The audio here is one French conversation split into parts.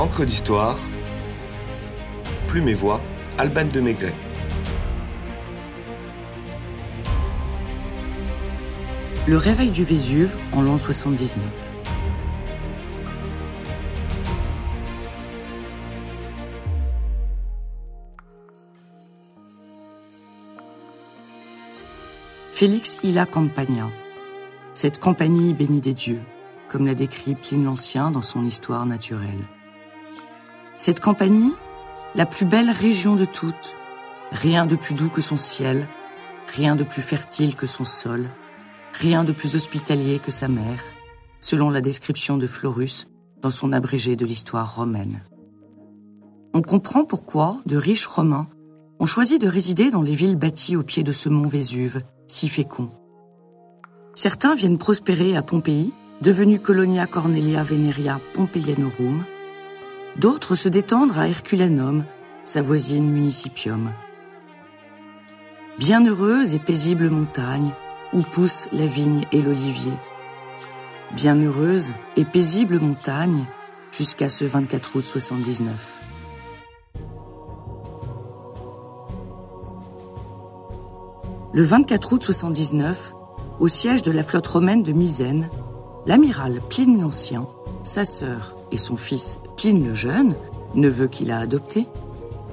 Encre d'histoire, Plume et Voix, Alban de Maigret. Le réveil du Vésuve en l'an 79. Félix Illa Campagna. Cette compagnie bénie des dieux, comme l'a décrit Pline l'Ancien dans son histoire naturelle. Cette compagnie, la plus belle région de toutes, rien de plus doux que son ciel, rien de plus fertile que son sol, rien de plus hospitalier que sa mère, selon la description de Florus dans son abrégé de l'histoire romaine. On comprend pourquoi de riches Romains ont choisi de résider dans les villes bâties au pied de ce mont Vésuve, si fécond. Certains viennent prospérer à Pompéi, devenue Colonia Cornelia Veneria Pompeianorum. D'autres se détendre à Herculanum, sa voisine municipium. Bienheureuse et paisible montagne où poussent la vigne et l'olivier. Bienheureuse et paisible montagne jusqu'à ce 24 août 79. Le 24 août 79, au siège de la flotte romaine de Misène, l'amiral Pline l'Ancien, sa sœur et son fils Pline le Jeune, neveu qu'il a adopté,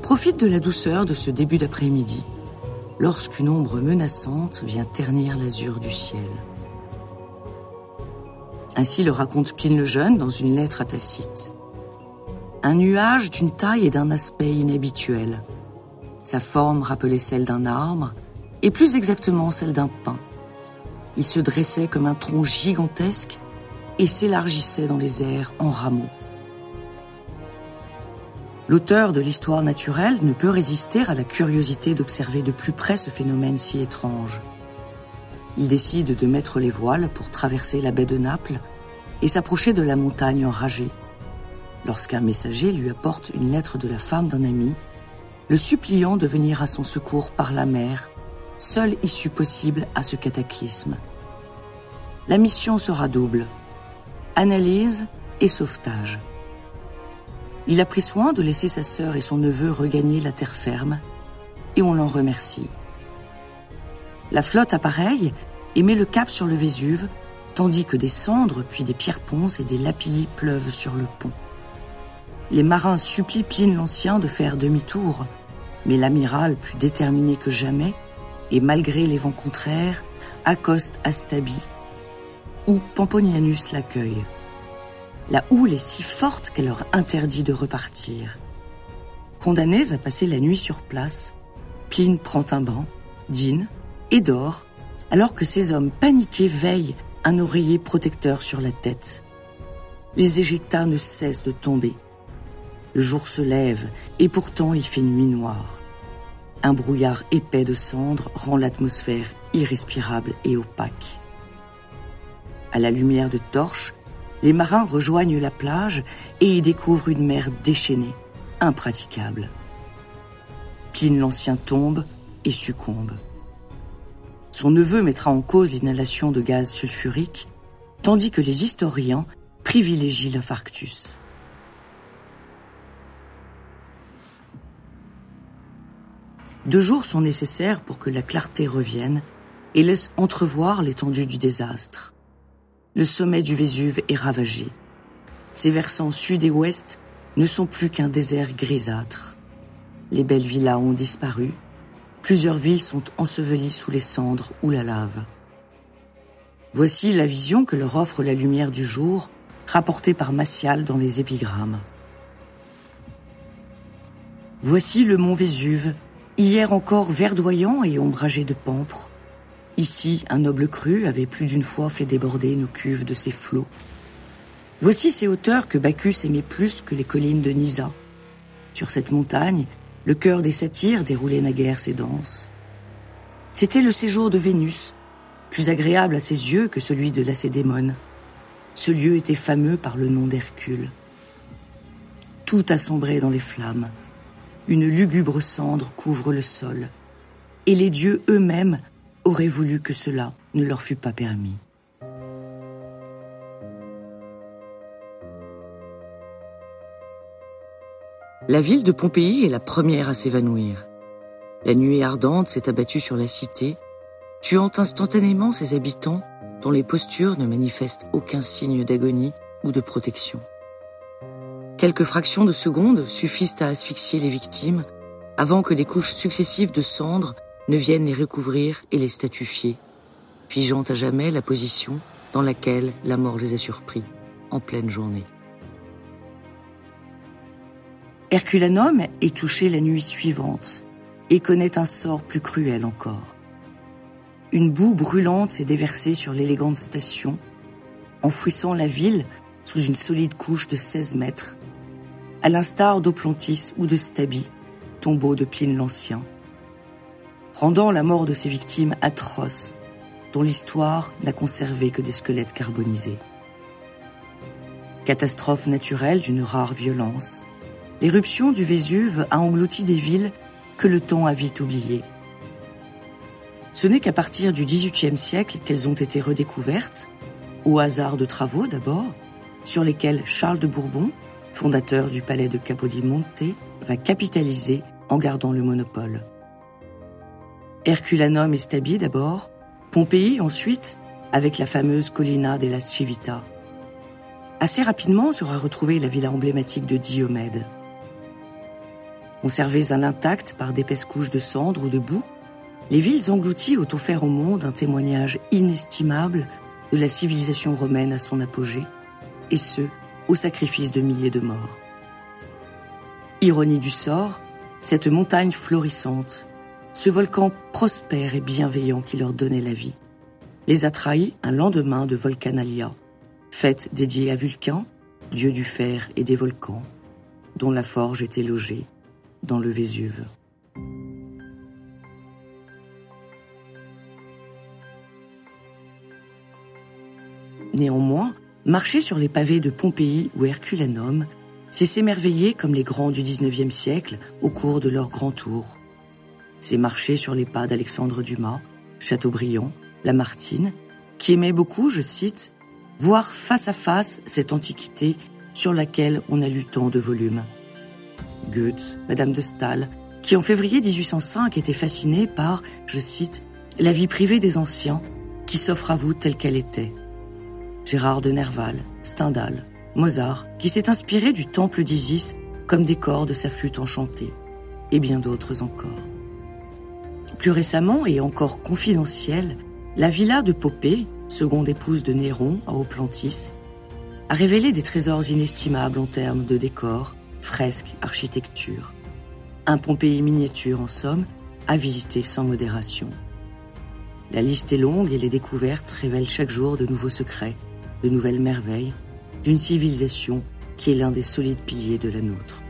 profitent de la douceur de ce début d'après-midi, lorsqu'une ombre menaçante vient ternir l'azur du ciel. Ainsi le raconte Pline le Jeune dans une lettre à Tacite. Un nuage d'une taille et d'un aspect inhabituel. Sa forme rappelait celle d'un arbre, et plus exactement celle d'un pin. Il se dressait comme un tronc gigantesque et s'élargissait dans les airs en rameaux. L'auteur de l'histoire naturelle ne peut résister à la curiosité d'observer de plus près ce phénomène si étrange. Il décide de mettre les voiles pour traverser la baie de Naples et s'approcher de la montagne enragée. Lorsqu'un messager lui apporte une lettre de la femme d'un ami, le suppliant de venir à son secours par la mer seule issue possible à ce cataclysme. La mission sera double. Analyse et sauvetage. Il a pris soin de laisser sa sœur et son neveu regagner la terre ferme, et on l'en remercie. La flotte appareille et met le cap sur le Vésuve, tandis que des cendres, puis des pierres ponces et des lapillis pleuvent sur le pont. Les marins supplient Pline l'Ancien de faire demi-tour, mais l'amiral, plus déterminé que jamais, et malgré les vents contraires, accoste Astabie, où Pamponianus l'accueille. La houle est si forte qu'elle leur interdit de repartir. Condamnés à passer la nuit sur place, Pline prend un banc, dîne et dort, alors que ces hommes paniqués veillent un oreiller protecteur sur la tête. Les éjectats ne cessent de tomber. Le jour se lève et pourtant il fait nuit noire. Un brouillard épais de cendres rend l'atmosphère irrespirable et opaque. À la lumière de torches, les marins rejoignent la plage et y découvrent une mer déchaînée, impraticable. Pline l'Ancien tombe et succombe. Son neveu mettra en cause l'inhalation de gaz sulfurique, tandis que les historiens privilégient l'infarctus. Deux jours sont nécessaires pour que la clarté revienne et laisse entrevoir l'étendue du désastre. Le sommet du Vésuve est ravagé. Ses versants sud et ouest ne sont plus qu'un désert grisâtre. Les belles villas ont disparu. Plusieurs villes sont ensevelies sous les cendres ou la lave. Voici la vision que leur offre la lumière du jour, rapportée par Massial dans les épigrammes. Voici le mont Vésuve Hier encore verdoyant et ombragé de pampres. Ici, un noble cru avait plus d'une fois fait déborder nos cuves de ses flots. Voici ces hauteurs que Bacchus aimait plus que les collines de Nisa. Sur cette montagne, le cœur des satyres déroulait naguère ses danses. C'était le séjour de Vénus, plus agréable à ses yeux que celui de Lacédémone. Ce lieu était fameux par le nom d'Hercule. Tout assombrait dans les flammes une lugubre cendre couvre le sol, et les dieux eux-mêmes auraient voulu que cela ne leur fût pas permis. La ville de Pompéi est la première à s'évanouir. La nuit ardente s'est abattue sur la cité, tuant instantanément ses habitants dont les postures ne manifestent aucun signe d'agonie ou de protection. Quelques fractions de secondes suffisent à asphyxier les victimes avant que des couches successives de cendres ne viennent les recouvrir et les statufier, figeant à jamais la position dans laquelle la mort les a surpris en pleine journée. Herculanum est touché la nuit suivante et connaît un sort plus cruel encore. Une boue brûlante s'est déversée sur l'élégante station, enfouissant la ville sous une solide couche de 16 mètres, à l'instar d'Oplantis ou de Stabi, tombeau de Pline l'Ancien, rendant la mort de ses victimes atroce, dont l'histoire n'a conservé que des squelettes carbonisés. Catastrophe naturelle d'une rare violence, l'éruption du Vésuve a englouti des villes que le temps a vite oubliées. Ce n'est qu'à partir du XVIIIe siècle qu'elles ont été redécouvertes, au hasard de travaux d'abord, sur lesquels Charles de Bourbon, fondateur du palais de Capodimonte, va capitaliser en gardant le monopole. Herculanum et Stabi d'abord, Pompéi ensuite, avec la fameuse Collina della Civita. Assez rapidement sera retrouvée la villa emblématique de Diomède. Conservées à l'intact par d'épaisses couches de cendres ou de boue, les villes englouties ont offert au monde un témoignage inestimable de la civilisation romaine à son apogée, et ce, au sacrifice de milliers de morts. Ironie du sort, cette montagne florissante, ce volcan prospère et bienveillant qui leur donnait la vie, les a trahis un lendemain de Volcanalia, fête dédiée à Vulcain, dieu du fer et des volcans, dont la forge était logée dans le Vésuve. Néanmoins, marcher sur les pavés de Pompéi ou Herculanum, c'est s'émerveiller comme les grands du XIXe siècle au cours de leur grand tour. C'est marcher sur les pas d'Alexandre Dumas, Chateaubriand, Lamartine, qui aimait beaucoup, je cite, voir face à face cette antiquité sur laquelle on a lu tant de volumes. Goethe, Madame de Staël, qui en février 1805 était fascinée par, je cite, la vie privée des anciens qui s'offre à vous telle qu'elle était. Gérard de Nerval, Stendhal, Mozart, qui s'est inspiré du temple d'Isis comme décor de sa flûte enchantée, et bien d'autres encore. Plus récemment et encore confidentielle, la villa de Popée, seconde épouse de Néron à Oplantis, a révélé des trésors inestimables en termes de décors, fresques, architecture. Un Pompéi miniature, en somme, à visiter sans modération. La liste est longue et les découvertes révèlent chaque jour de nouveaux secrets, de nouvelles merveilles, d'une civilisation qui est l'un des solides piliers de la nôtre.